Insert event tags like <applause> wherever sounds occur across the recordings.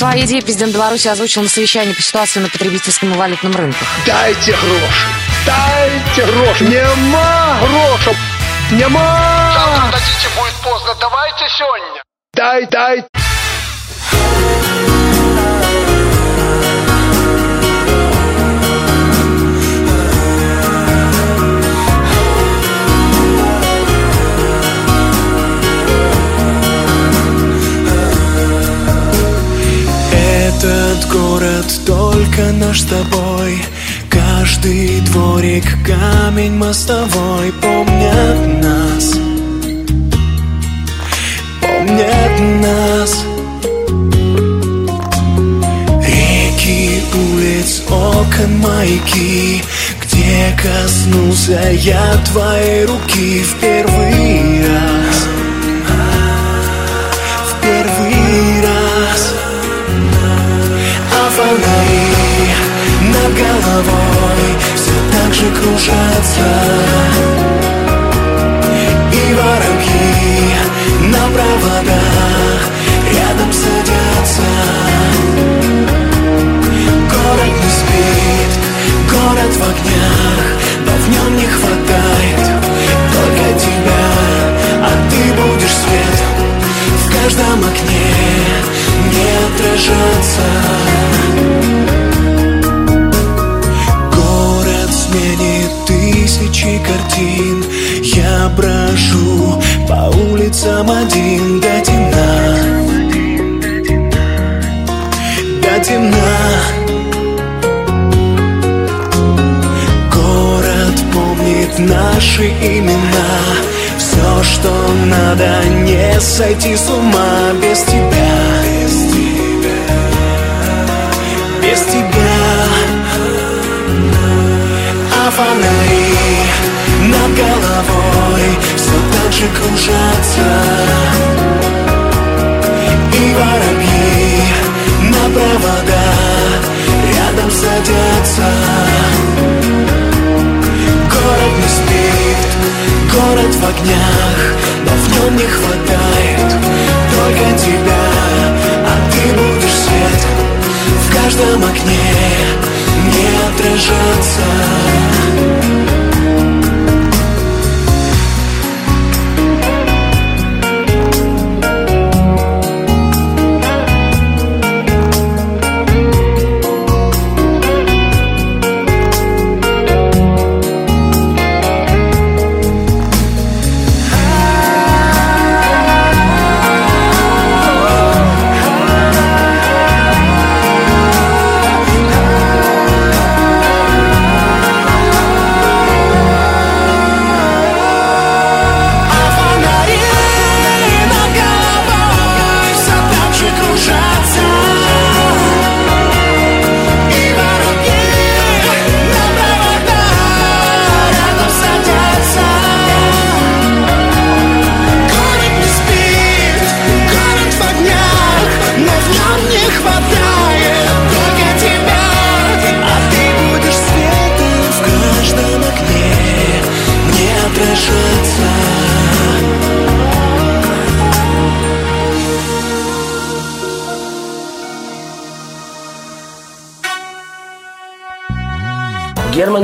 Свои идеи президент Беларуси озвучил на совещании по ситуации на потребительском и валютном рынках. Дайте гроши! Дайте гроши! Нема грошей! Нема! Завтра дадите, будет поздно. Давайте сегодня. Дай, дай! Город только наш с тобой. Каждый дворик, камень мостовой. Помнят нас. Помнят нас. Реки, улиц, окон, маяки. Где коснулся я твоей руки в головой Все так же кружатся. И воробьи на проводах Рядом садятся. Город не спит, город в огнях Но в нем не хватает только тебя. А ты будешь свет в каждом окне картин. Я брожу по улицам один до темна. До темна. Город помнит наши имена. Все, что надо, не сойти с ума. Без тебя. Без тебя. А фонари головой Все так же кружатся. И воробьи на проводах Рядом садятся. Город не спит, город в огнях Но в нем не хватает только тебя. А ты будешь свет в каждом окне Не отражаться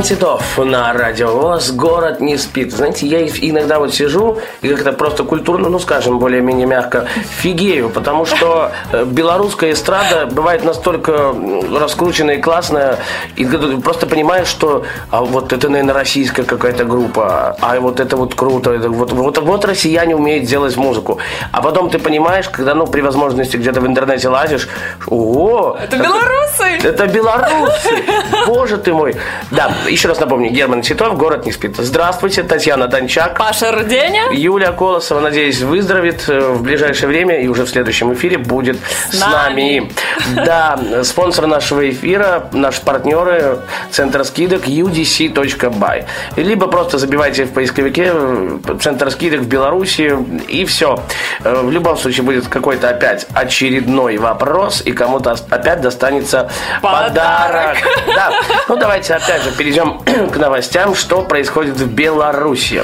Титов на радио ВОЗ «Город не спит». Знаете, я иногда вот сижу и как-то просто культурно, ну, скажем, более-менее мягко, фигею, потому что э, белорусская эстрада бывает настолько раскрученная и классная, и просто понимаешь, что а вот это, наверное, российская какая-то группа, а вот это вот круто, это вот, вот, вот россияне умеют делать музыку. А потом ты понимаешь, когда, ну, при возможности где-то в интернете лазишь, ого! Это белорусы! Это белорусы! Боже ты мой! Да, еще раз напомню, Герман Титов, город не спит. Здравствуйте, Татьяна Дончак. Паша Руденя. Юлия Колосова, надеюсь, выздоровеет э, в ближайшее время и уже в следующем эфире будет с, С нами. нами. Да, спонсор нашего эфира, наши партнеры, центр скидок udc.by. Либо просто забивайте в поисковике э, центр скидок в Беларуси и все. Э, В любом случае будет какой-то опять очередной вопрос и кому-то опять достанется подарок. Подарок. Да. Ну давайте опять же перейдем к новостям, что происходит в Беларуси.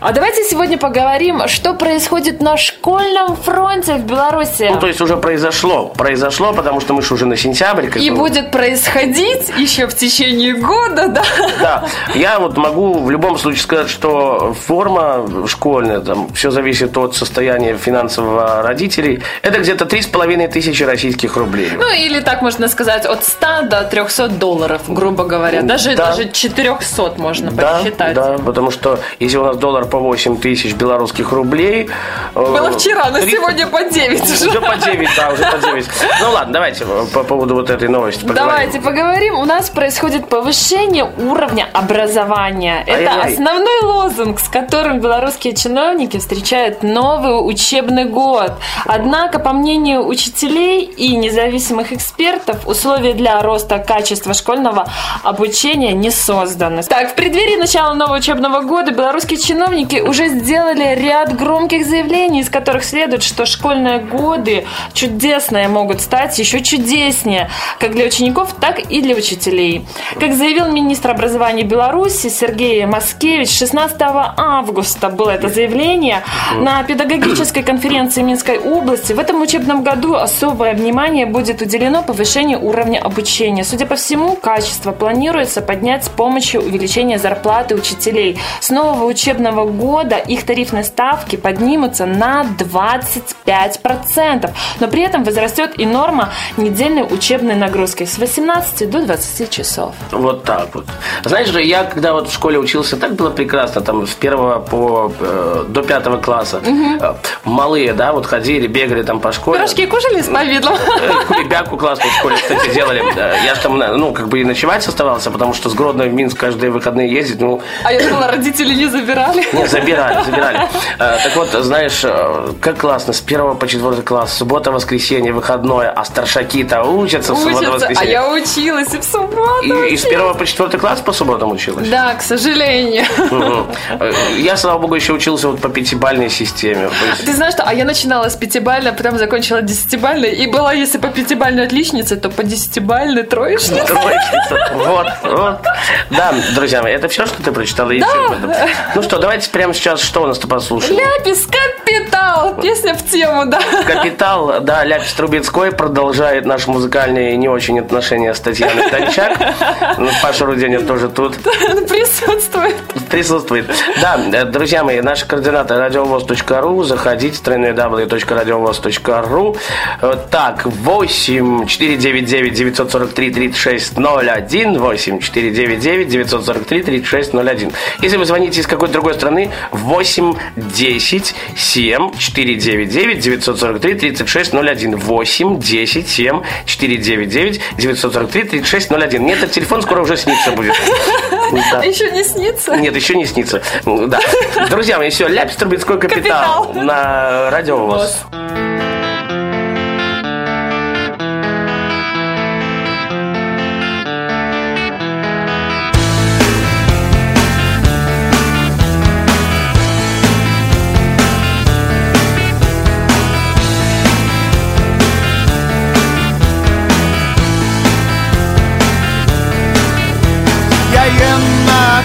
А давайте сегодня поговорим, что происходит на школьном фронте в Беларуси. Ну, то есть уже произошло. Произошло, потому что мы же уже на сентябрь. как И будет происходить еще в течение года, да? Да, я вот могу в любом случае сказать, что форма школьная, там, все зависит от состояния финансового родителей, это где-то три с половиной тысячи российских рублей. Ну, или так можно сказать, от 100 до 300 долларов, грубо говоря. Даже, Да. даже 400 можно Да, посчитать. да, потому что если у нас доллар по 8 тысяч белорусских рублей... э, Было вчера, но 300 сегодня по 9 уже. Уже по 9, да, уже по 9. Ну ладно, давайте по поводу вот этой новости поговорим. Давайте поговорим. У нас происходит повышение уровня образования. Это Ай-яй-яй. основной лозунг, с которым белорусские чиновники встречают новый учебный год. Однако, по мнению учителей и независимых экспертов, условия для роста качества школьного обучения не созданы. Так, в преддверии начала нового учебного года белорусские чиновники уже сделали ряд громких заявлений, из которых следует, что школьные годы чудесные могут стать еще чудеснее, как для учеников, так и для учителей. Как заявил министр образования Беларуси Сергей Маскевич, 16 августа было это заявление на педагогической конференции Минской области. В этом учебном году особое внимание будет уделено повышению уровня обучения. Судя по всему, качество планируется поднять с помощью увеличения зарплаты учителей. С нового учебного года их тарифные ставки поднимутся на 25%. Но при этом возрастет и норма недельной учебной нагрузки с 18 до 20 часов. Вот так вот. Знаешь же, я когда вот в школе учился, так было прекрасно, там с первого по э, до пятого класса. Э, малые, да, вот ходили, бегали там по школе. Пирожки кушали с повидлом? Э, Кулебяку классную в школе, кстати, делали. Я же там, ну, как бы и ночевать оставался, потому что с Гродно в Минск каждые выходные ездить, ну, А я думала, родители не забирали. Не, забирали, забирали. Э, Так вот, знаешь, э, как классно, с первого по четвертый класс, суббота, воскресенье, выходное, а старшаки-то учатся в субботу, а воскресенье. я училась и в субботу. И, с первого по четвертый класс по субботам училась? Да, к сожалению. Э, Я, слава богу, еще учился вот по пятибальной системе. Ты знаешь, что? А я начинала с пятибальной, потом закончила десятибальной. И была, если по пятибальной отличнице, то по десятибальной троечнице. Троечница. Вот, вот. Да, друзья мои, это все, что ты прочитала? Этом? Ну что, давайте прямо сейчас, что у нас-то послушаем? Ляпис Капитал. Песня в тему, да. Капитал, да, Ляпис Трубецкой продолжает наши музыкальные не очень отношения с Татьяной Дончак. Ну, Паша Руденя тоже тут Присутствует. присутствует. Да, э, друзья мои, наши координаты радиовоз.ру, заходите, www.radiovoz.ru. Э, Так, 8 499 943 36 01, 8 499 943 36 01. Если вы звоните из какой-то другой страны, 8 10 7 499 943 36 01, 8 10 7 499 943 36 01. Мне этот телефон скоро уже снится будет. Да. <laughs> Еще не снится? Нет, еще не снится. Да. Друзья мои, все, Ляпис Трубецкой капитал, Капитал. на радио ВОЗ.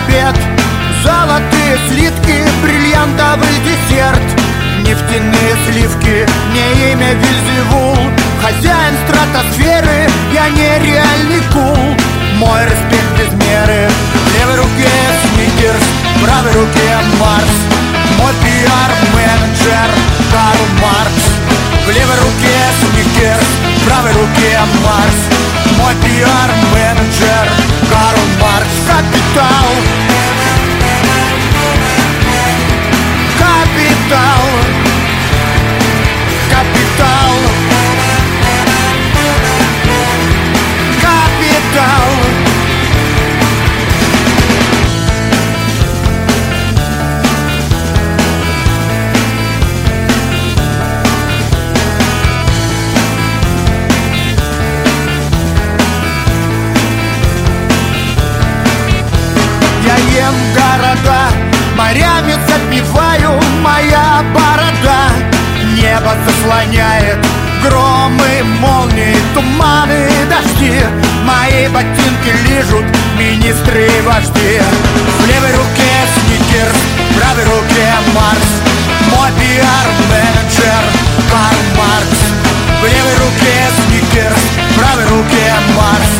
Обед. Золотые слитки, бриллиантовый десерт. Нефтяные сливки, мне имя Вильзевул Хозяин стратосферы, я нереальный кул. Мой респект без меры. В левой руке Сникерс, в правой руке Марс. Мой пиар-менеджер Карл Маркс. В левой руке Сникерс, в правой руке Марс Мой пиар-менеджер Карл Маркс Капитал. Капитал. Капитал. Капитал Киваю, моя борода. Небо заслоняет Громы, молнии, туманы, дожди. Мои ботинки лижут министры и вожди. В левой руке сникерс, в правой руке Марс. Мой пиар-менеджер Карл Маркс. В левой руке сникерс, в правой руке Марс.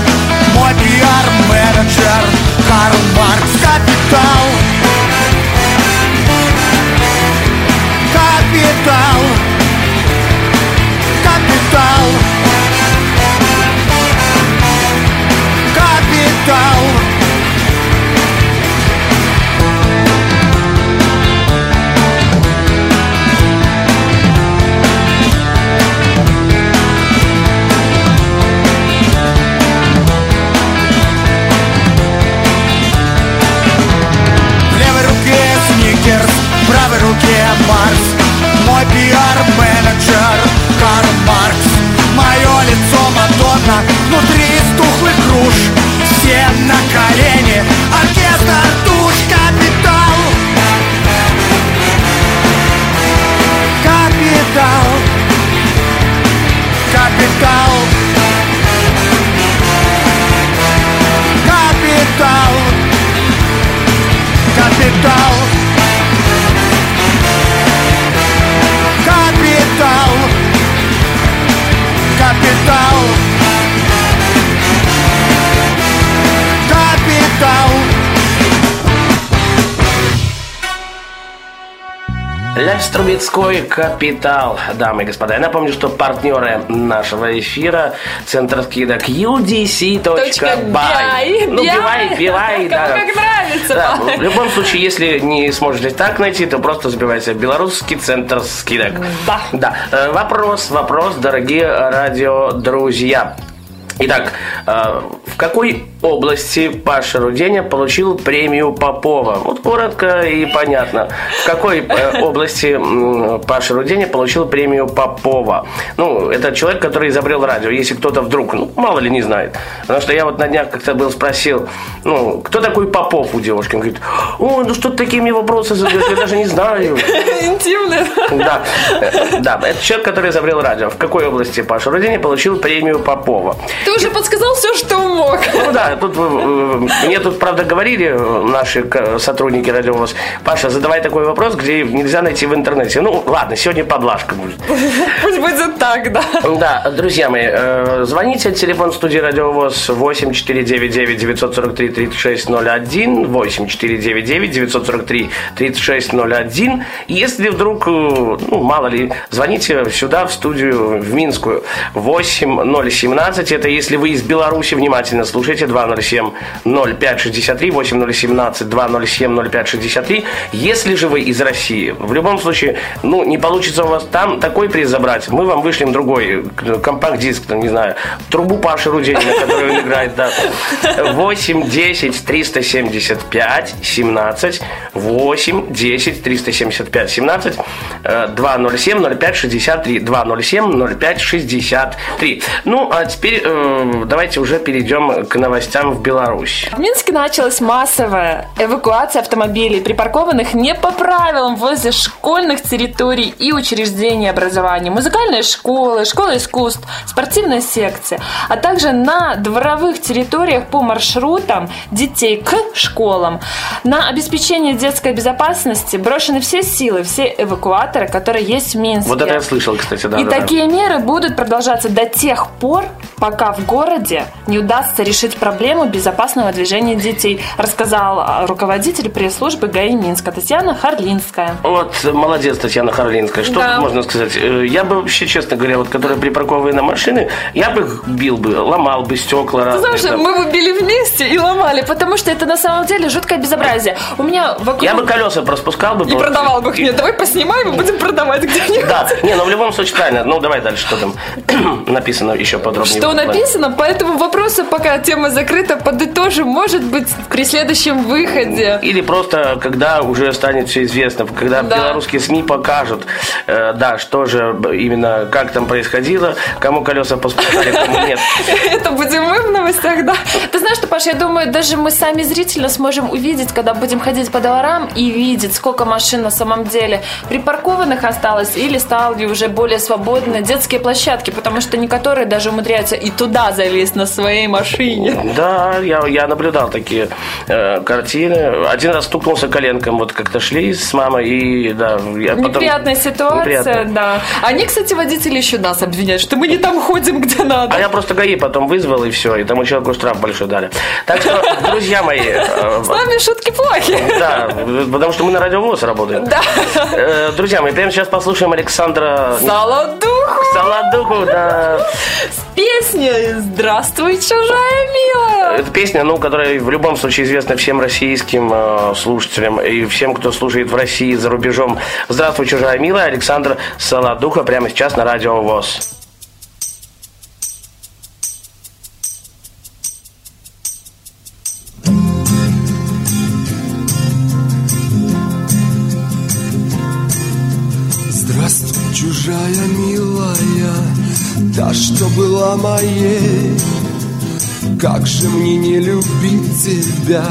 Мой пиар-менеджер Карл Маркс. Капитал Ляпс Трубецкой «Капитал». Дамы и господа, я напомню, что партнеры нашего эфира Центр скидок udc.by. Ну, бивай, бивай, да. как нравится. Да, в любом случае, если не сможете так найти, то просто забивайте «Белорусский центр скидок». Да. Да. Э, Вопрос, вопрос, дорогие радиодрузья. Итак, э, в какой области Паша Руденя получил премию Попова? Вот коротко и понятно. В какой э, области Паша Руденя получил премию Попова? Ну, это человек, который изобрел радио. Если кто-то вдруг, ну, мало ли не знает. Потому что я вот на днях как-то был спросил, ну, кто такой Попов у девушки? Он говорит, ой, ну что ты такие мне вопросы задаешь, я даже не знаю. Интимно. Да, да, это человек, который изобрел радио. В какой области Паша Руденя получил премию Попова? Ты уже подсказал все, что мог. Ну да, тут э, мне тут, правда, говорили э, наши сотрудники радиовоз, Паша, задавай такой вопрос, где нельзя найти в интернете. Ну, ладно, сегодня подлажка будет. Пусть будет так, да. Да, друзья мои, э, звоните, телефон студии Радиовоз 8499 943 3601, 8499 943 3601. Если вдруг, ну, мало ли, звоните сюда, в студию, в Минскую, 8017, это если вы из Беларуси, внимательно слушайте, 207 0563, 8017 207 0563. Если же вы из России, в любом случае, ну, не получится у вас там такой приз забрать, мы вам вышлем другой э, компакт-диск, там, не знаю, трубу Паши Руденина, который он играет, да. 8 10 375 17 8 10 375 17 э, 207 05 63 207 05 63. Ну, а теперь э, давайте уже перейдем к новостям в Беларусь. В Минске началась массовая эвакуация автомобилей, припаркованных не по правилам возле школьных территорий и учреждений образования, музыкальные школы, школы искусств, спортивная секция, а также на дворовых территориях по маршрутам детей к школам. На обеспечение детской безопасности брошены все силы, все эвакуаторы, которые есть в Минске. Вот это я слышал, кстати, да. И да, да. такие меры будут продолжаться до тех пор, пока в городе не удастся решить проблему безопасного движения детей, рассказал руководитель пресс-службы ГАИ Минска Татьяна Харлинская. Вот, молодец, Татьяна Харлинская. Что Да. тут можно сказать? Э, Я бы вообще, честно говоря, вот, которые припаркованы на машины, я бы их бил бы, ломал бы стекла Ты разные. знаешь, там. мы бы били вместе и ломали, потому что это на самом деле жуткое безобразие. У меня вокруг... Я бы колеса проспускал бы. И просто. продавал бы их. Нет, давай поснимаем и будем продавать где-нибудь. Да, не, ну в любом случае правильно. Ну давай дальше, что там <clears throat> написано еще подробнее. Что написано, по этому вопросу, пока тема закрыта, подытожим, может быть, при следующем выходе. Или просто, когда уже станет все известно, когда Да. белорусские СМИ покажут, э, да, что же именно, как там происходило, кому колеса поспускали, кому нет. <laughs> Это будем мы в новостях, да. Ты знаешь что, Паш, я думаю, даже мы сами зрительно сможем увидеть, когда будем ходить по дворам и видеть, сколько машин на самом деле припаркованных осталось или стали уже более свободны детские площадки, потому что некоторые даже умудряются и туда залезть на своей машине. Да, я, я наблюдал такие э, картины. Один раз стукнулся коленком, вот как-то шли с мамой, и да, я потом... Неприятная ситуация, Неприятно. да. Они, кстати, водители еще нас обвиняют, что мы не там ходим, где надо. А я просто ГАИ потом вызвал, и все, и тому человеку штраф большой дали. Так что, <laughs> друзья мои, э, С нами шутки плохи. да, потому что мы на радиовоз работаем. Да. Э, Друзья мои, прямо сейчас послушаем Александра Солодуху Солодуху, да. с песней «Здравствуй, чужая милая». Это песня, ну, которая в любом случае известна всем российским э, слушателям и всем, кто слушает в России за рубежом. Здравствуй, чужая милая, Александр Солодуха прямо сейчас на радио ВОЗ. Здравствуй, чужая та, что была моей. Как же мне не любить тебя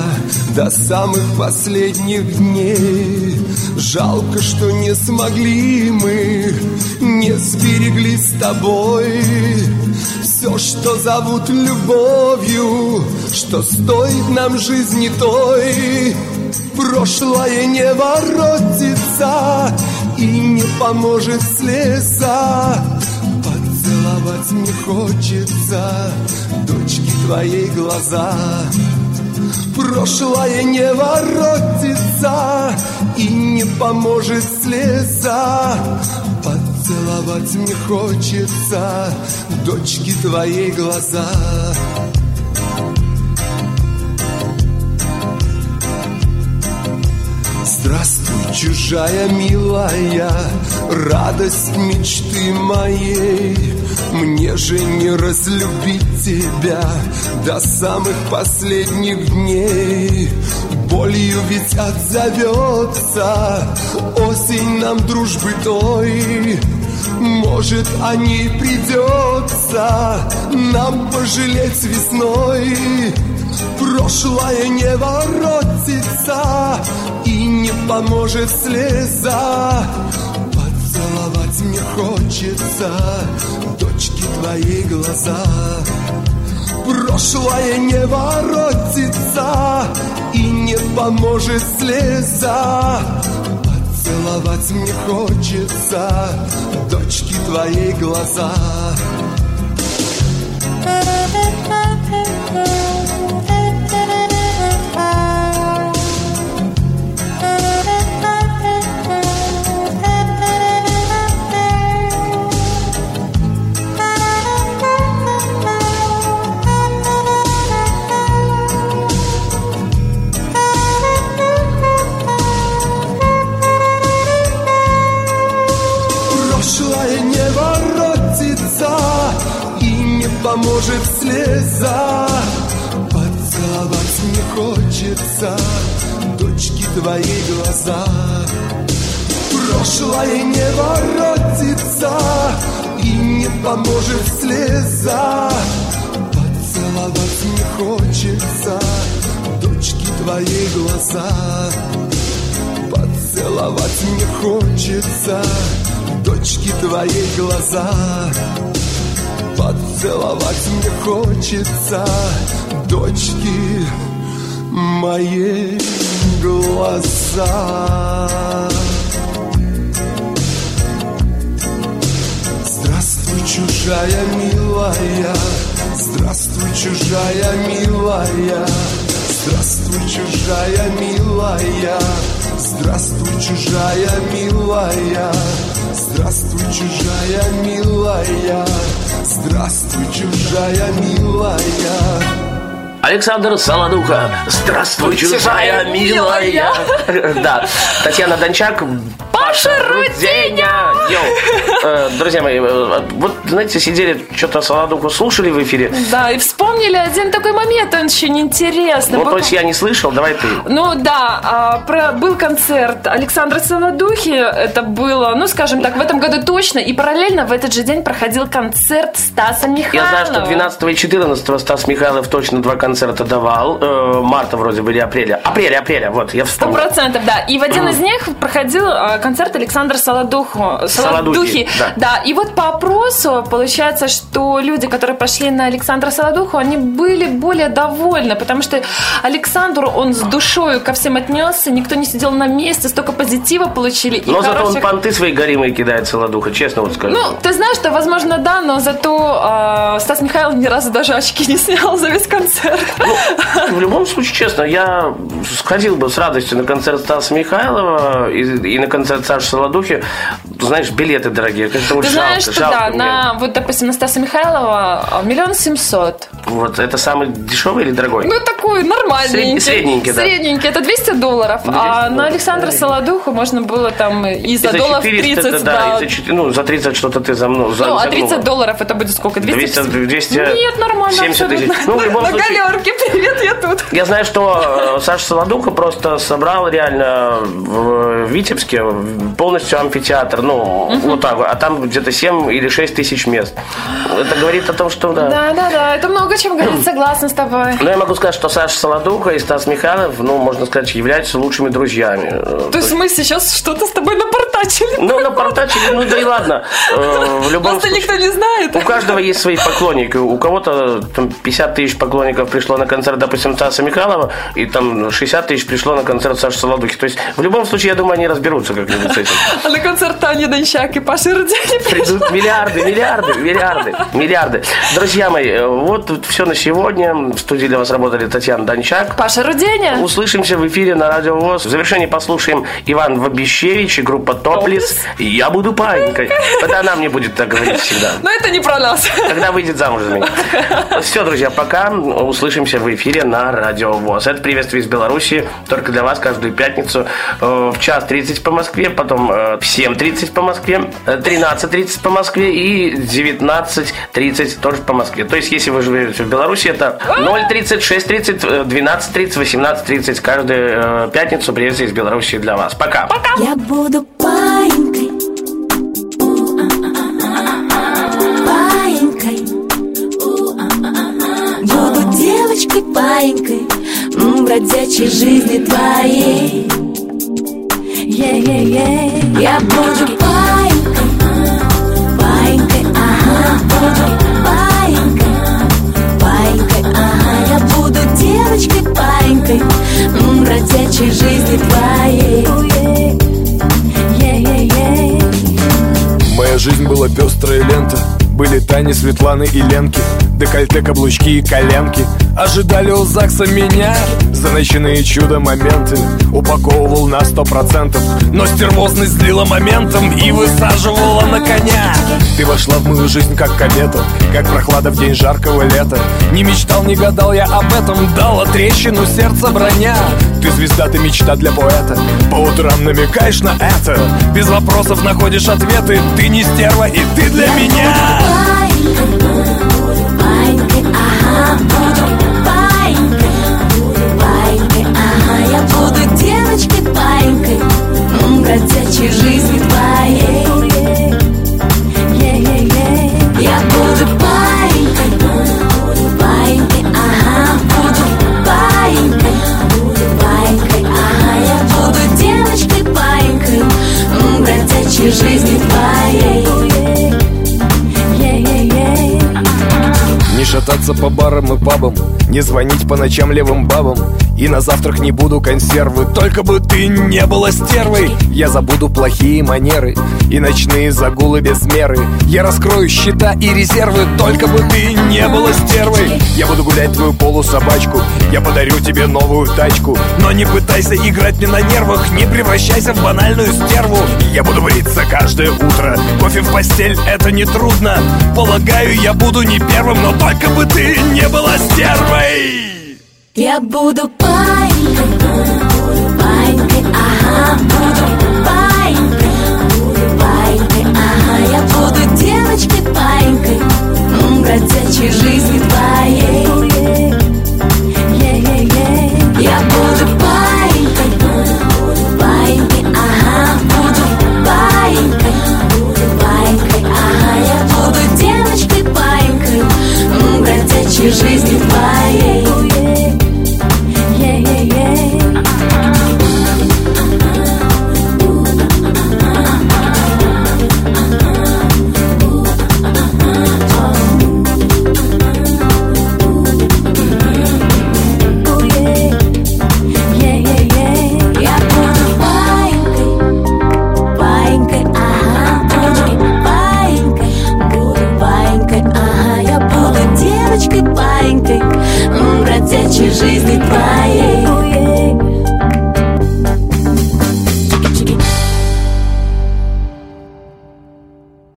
до самых последних дней? Жалко, что не смогли мы, не сберегли с тобой. Все, что зовут любовью, что стоит нам жизни той. Прошлое не воротится и не поможет слеза Поцеловать мне хочется Дочки твоей глаза. Прошлое не воротится И не поможет слеза. Поцеловать мне хочется Дочки твоей глаза. Здравствуй, чужая милая, радость мечты моей. Мне же не разлюбить тебя до самых последних дней. Болью ведь отзовется осень нам дружбы той. Может, о ней придется нам пожалеть весной. Прошлое не воротится И не поможет слеза Поцеловать мне хочется твои глаза. Прошлое не воротится И не поможет слеза. Поцеловать мне хочется Дочки твои глаза. Прошлое слеза. Поцеловать мне хочется Дочки твои глаза. Прошлое не воротится И не поможет слеза. Поцеловать мне хочется Дочки твои глаза. Поцеловать мне хочется Дочки твои глаза Поцеловать мне хочется Дочки мои глаза. Здравствуй, чужая милая Здравствуй, чужая милая Здравствуй, чужая милая Здравствуй, чужая милая Здравствуй, чужая милая Здравствуй, чужая милая. Александр Солодуха, здравствуй, чужая милая. <laughs> Да, Татьяна Дончак, Паша Руденя. Йоу. <laughs> Э, Друзья мои, э, вот, знаете, сидели, что-то Солодуху слушали в эфире. Да, и вспомнили один такой момент очень интересный. Был- то есть я не слышал, давай ты. Ну да, а, про- был концерт Александра Солодухи, это было, ну скажем так, в этом году точно, и параллельно в этот же день проходил концерт Стаса Михайлова. Я знаю, что 12 и 14 Стас Михайлов точно два концерта давал. Э, Марта вроде бы или апреля. Апреля, апреля, вот, я Сто вспомнил. процентов, да. И в один <clears throat> из них проходил а, концерт Александра Солодуху. Солодухи, да. И вот по опросу получается, что люди, которые пошли на Александра Солодуху, они были более довольны, потому что Александру он с душой ко всем отнесся, никто не сидел на месте, столько позитива получили. и Но зато он хороших- понты свои горимые кидает Солодуха, честно вот скажу. Ну, ты знаешь, что, возможно, да, но зато э, Стас Михайлов ни разу даже очки не снял за весь концерт. В любом случае, честно, я сходил бы с радостью на концерт Стаса Михайлова и, и на концерт Саши Солодухи. Знаешь, билеты дорогие, как-то вот Ты жалко, знаешь, что жалко да, мне. на, вот, допустим, на Стаса Михайлова а, миллион семьсот. Вот это самый дешевый или дорогой? Ну, такой нормальненький. Сред- средненький, да. Средненький, это 200 долларов. Ну, а 200 на долларов, Александра да. Солодуху можно было там и за, И долларов 400, 30, да, да. и за, 4 ну, за 30 что-то ты за мной. Ну, а 30 долларов это будет сколько? 200? 200, 200 Нет, нормально. 70 тысяч. Ну, в любом на случае- галерке, привет, я тут. Я знаю, что э, Саша Солодуха просто собрал реально в Витебске полностью амфитеатр. Ну, вот так. А там где-то 7 или 6 тысяч мест. Это говорит о том, что да. Да, да, да, это много чем говорит, <clears throat> согласна с тобой. Но я могу сказать, что Саша Солодуха и Стас Михайлов, ну, можно сказать, являются лучшими друзьями. То есть мы сейчас что-то с тобой напортачили. Напортачили. Ну, напортачили, ну да и ладно. Э, В любом Просто случае, никто не знает. у каждого есть свои поклонники. У кого-то там 50 тысяч поклонников пришло на концерт, допустим, Стаса Михайлова, и там 60 тысяч пришло на концерт Саши Солодухи. То есть, в любом случае, я думаю, они разберутся как-нибудь с этим. А на концерт Тани Дончак и Паши Рудени Придут миллиарды, миллиарды, миллиарды, миллиарды. Друзья мои, э, вот все на сегодня. В студии для вас работали Татьяна Дончак. Паша Руденя. Услышимся в эфире на Радио ВОЗ. В завершении послушаем Иван Вабищевич и группа Топлис. И я буду паинькой. Это она мне будет так говорить всегда. Но это не про нас. Когда выйдет замуж за меня. Все, друзья, пока. Услышимся в эфире на Радио ВОЗ. Это приветствие из Беларуси. Только для вас каждую пятницу э, в час 30 по Москве, потом э, в 7.30 по Москве, э, 13.30 по Москве и 19.30 тоже по Москве. То есть, если вы живете в Беларуси, это 0.30, 6.30, э, 12.30, 18.30 каждую э, пятницу приветствие из Беларуси для вас. Пока. Я буду м, Бродячей жизни твоей Е-е-е. Я буду паинькой Паинькой, ага Буду паинькой Паинькой, ага Я буду девочкой паинькой Бродячей жизни твоей. Моя жизнь была пестрая лента Были Тани, Светланы и Ленки. Декольте, каблучки и коленки. Ожидали у ЗАГСа меня. За ночные чудо-моменты Упаковывал на сто процентов. Но стервозность злила моментом И высаживала на коня. Ты вошла в мою жизнь как комета. Как прохлада в день жаркого лета. Не мечтал, не гадал я об этом. Дала трещину сердца броня. Ты звезда, ты мечта для поэта. По утрам намекаешь на это. Без вопросов находишь ответы. Ты не стерва и ты для меня Девочкой паинькой м, Бродячей жизни твоей шататься по барам и пабам Не звонить по ночам левым бабам И на завтрак не буду консервы Только бы ты не была стервой. Я забуду плохие манеры И ночные загулы без меры. Я раскрою счета и резервы Только бы ты не была стервой. Я буду гулять твою полусобачку Я подарю тебе новую тачку. Но не пытайся играть мне на нервах Не превращайся в банальную стерву. Я буду бриться каждое утро Кофе в постель это не трудно. Полагаю, я буду не первым Но только бы ты не была стервой Я буду паинькой, паинькой, ага, буду паинькой, паинькой, ага, я буду девочкой паинькой, бродячей жизни твоей.